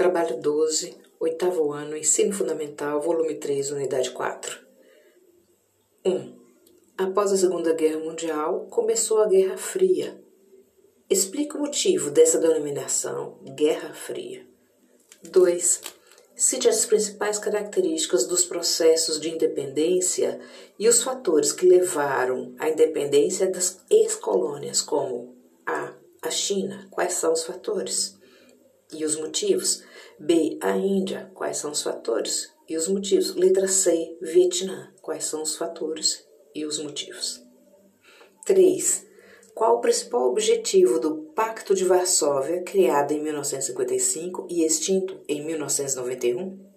Trabalho 12, oitavo ano, Ensino Fundamental, volume 3, unidade 4. 1. Após a Segunda Guerra Mundial, começou a Guerra Fria. Explica o motivo dessa denominação Guerra Fria. 2. Cite as principais características dos processos de independência e os fatores que levaram à independência das ex-colônias, como a. A China, quais são os fatores e os motivos? B. A Índia, quais são os fatores e os motivos? Letra C. Vietnã, quais são os fatores e os motivos. 3. Qual o principal objetivo do Pacto de Varsóvia, criado em 1955 e extinto em 1991?